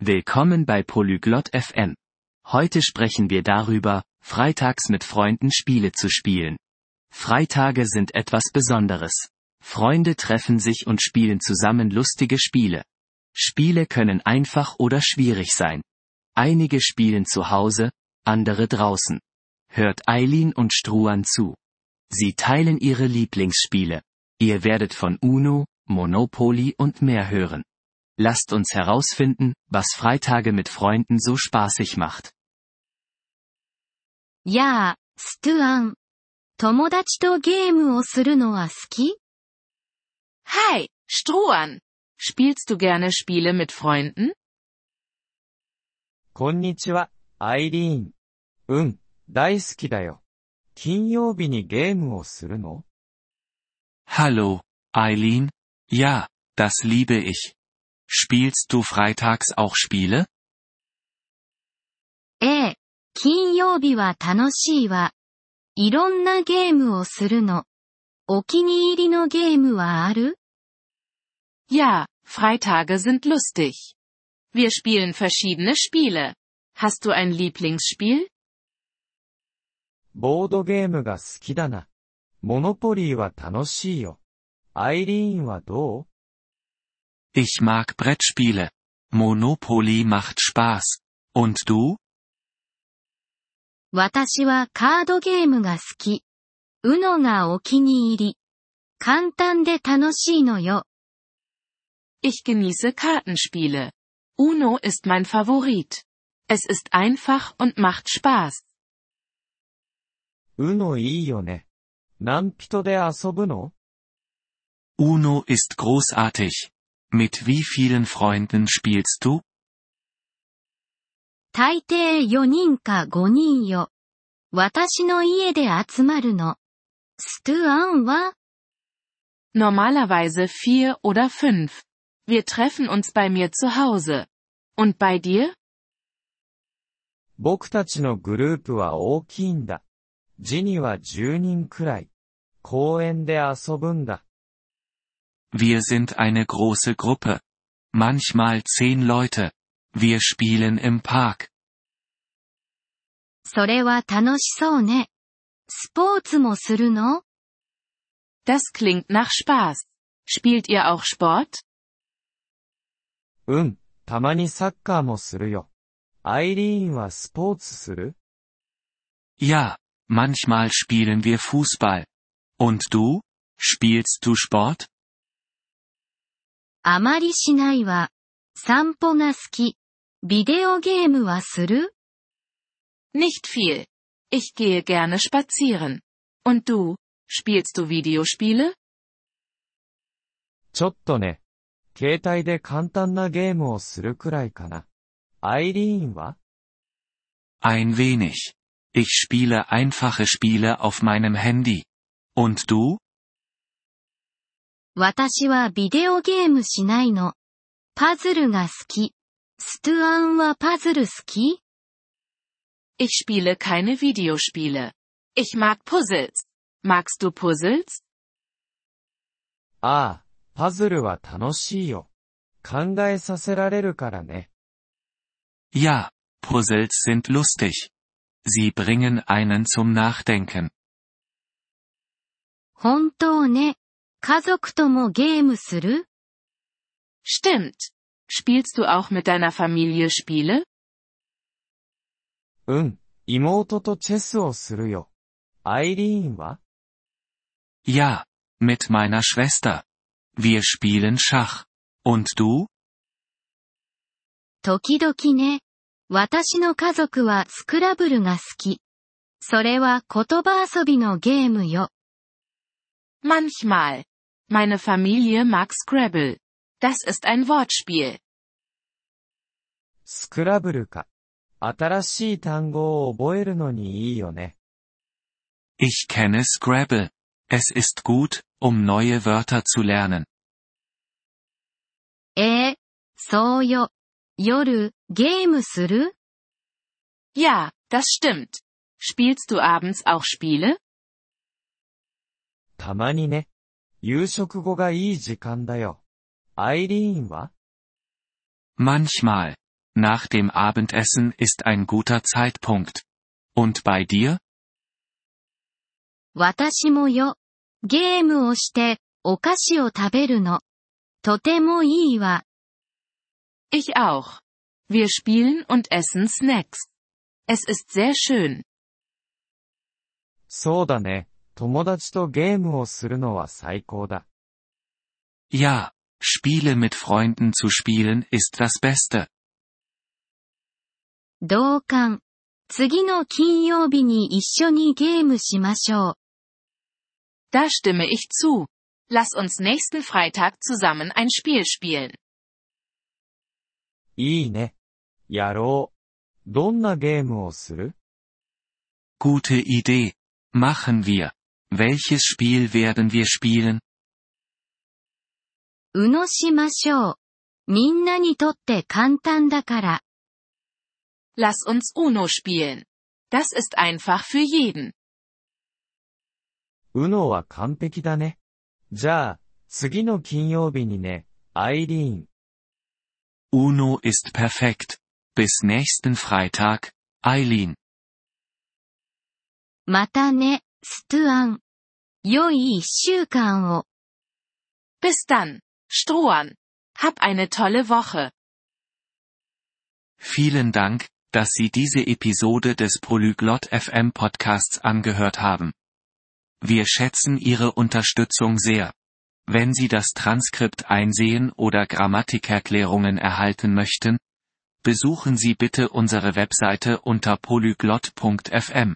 Willkommen bei Polyglot FM. Heute sprechen wir darüber, freitags mit Freunden Spiele zu spielen. Freitage sind etwas Besonderes. Freunde treffen sich und spielen zusammen lustige Spiele. Spiele können einfach oder schwierig sein. Einige spielen zu Hause, andere draußen. Hört Eileen und Struan zu. Sie teilen ihre Lieblingsspiele. Ihr werdet von Uno, Monopoly und mehr hören. Lasst uns herausfinden, was Freitage mit Freunden so spaßig macht. やあ、ストゥアン。友達とゲームをするのは好き Hi, Strohan. Spielst du gerne Spiele mit Freunden? こんにちは、アイリーン。うん、大好きだよ。金曜日にゲームをするの Hallo, Eileen? Ja, das liebe ich. Spielst du freitags auch Spiele? ええ、金曜日は楽しいわ。いろんなゲームをするの。お気に入りのゲームはある Ja, Freitage sind lustig. Wir spielen verschiedene Spiele. Hast du ein Lieblingsspiel? ボードゲームが好きだな。モノポリーは楽しいよ。アイリーンはどう Ich mag Brettspiele. Monopoly macht Spaß. Und du? 私はカードゲームが好き。うのがお気に入り。簡単で楽しいのよ。 Ich genieße Kartenspiele. Uno ist mein Favorit. Es ist einfach und macht Spaß. うのいいよね。何人で遊ぶの Uno ist großartig. Mit wie vielen Freunden spielst du? 大抵4人か5人よ。私の家で集まるの。ストゥアンは Normalerweise vier oder fünf. Wir treffen uns bei mir zu Hause. Und bei dir? 僕たちのグループは大きいんだ。ジニは10人くらい。公園で遊ぶんだ。Wir sind eine große Gruppe. Manchmal zehn Leute. Wir spielen im Park. それは楽しそうね。スポーツもするの Das klingt nach Spaß. Spielt ihr auch Sport? うん、たまにサッカーもするよ。アイリーンはスポーツする Ja, manchmal spielen wir Fußball. Und du? Spielst du Sport? あまりしないわ。散歩が好き。ビデオゲームはする Nicht viel. Ich gehe gerne spazieren. Und du? Spielst du Videospiele? ちょっとね。携帯で簡単なゲームをするくらいかな。アイリーンは Ein wenig. Ich spiele einfache Spiele auf meinem Handy. Und du? 私はビデオゲームしないの。パズルが好き。ストゥアンはパズル好き Ich spiele keine Videospiele. Ich mag Puzzles. Magst du Puzzles? ああ、パズルは楽しいよ。考えさせられるからね。Ja, Puzzles sind lustig. Sie bringen einen zum Nachdenken. 本当ね。家族ともゲームする Stimmt. Spielst du auch mit deiner Familie Spiele? うん、妹とチェスをするよ。アイリーンは Ja, mit meiner Schwester. Wir spielen Schach. Und du? 時々ね。私の家族はスクラブルが好き。それは言葉遊びのゲームよ。 Manchmal. Meine Familie mag Scrabble. Das ist ein Wortspiel. スクラブルか。新しい単語を覚えるのにいいよね。 Ich kenne Scrabble. Es ist gut, um neue Wörter zu lernen. ええそうよ。夜、ゲームする Ja, das stimmt. Spielst du abends auch Spiele? たまにね。 夕食後がいい時間だよ。アイリーンは Manchmal. Nach dem Abendessen ist ein guter Zeitpunkt. Und bei dir? 私もよ。ゲームをして、お菓子を食べるの。とてもいいわ。 Ich auch. Wir spielen und essen Snacks. Es ist sehr schön. そうだね。 友達とゲームをするのは最高だ。 Ja, Spiele mit Freunden zu spielen ist das Beste. 同感。次の金曜日に一緒にゲームしましょう。 Da stimme ich zu. Lass uns nächsten Freitag zusammen ein Spiel spielen. いいね。やろう。どんなゲームをする Gute Idee. Machen wir. Welches Spiel werden wir spielen? うのしましょう。みんなにとって簡単だから。 Lass uns Uno spielen. Das ist einfach für jeden. うのは完璧だね。じゃあ、次の金曜日にね、アイリーン。 Uno ist perfekt. Bis nächsten Freitag, Eileen. またね、 ストゥアン。良い一週間を。 Bis dann, Strohan. Hab eine tolle Woche. Vielen Dank, dass Sie diese Episode des Polyglot FM Podcasts angehört haben. Wir schätzen Ihre Unterstützung sehr. Wenn Sie das Transkript einsehen oder Grammatikerklärungen erhalten möchten, besuchen Sie bitte unsere Webseite unter polyglot.fm.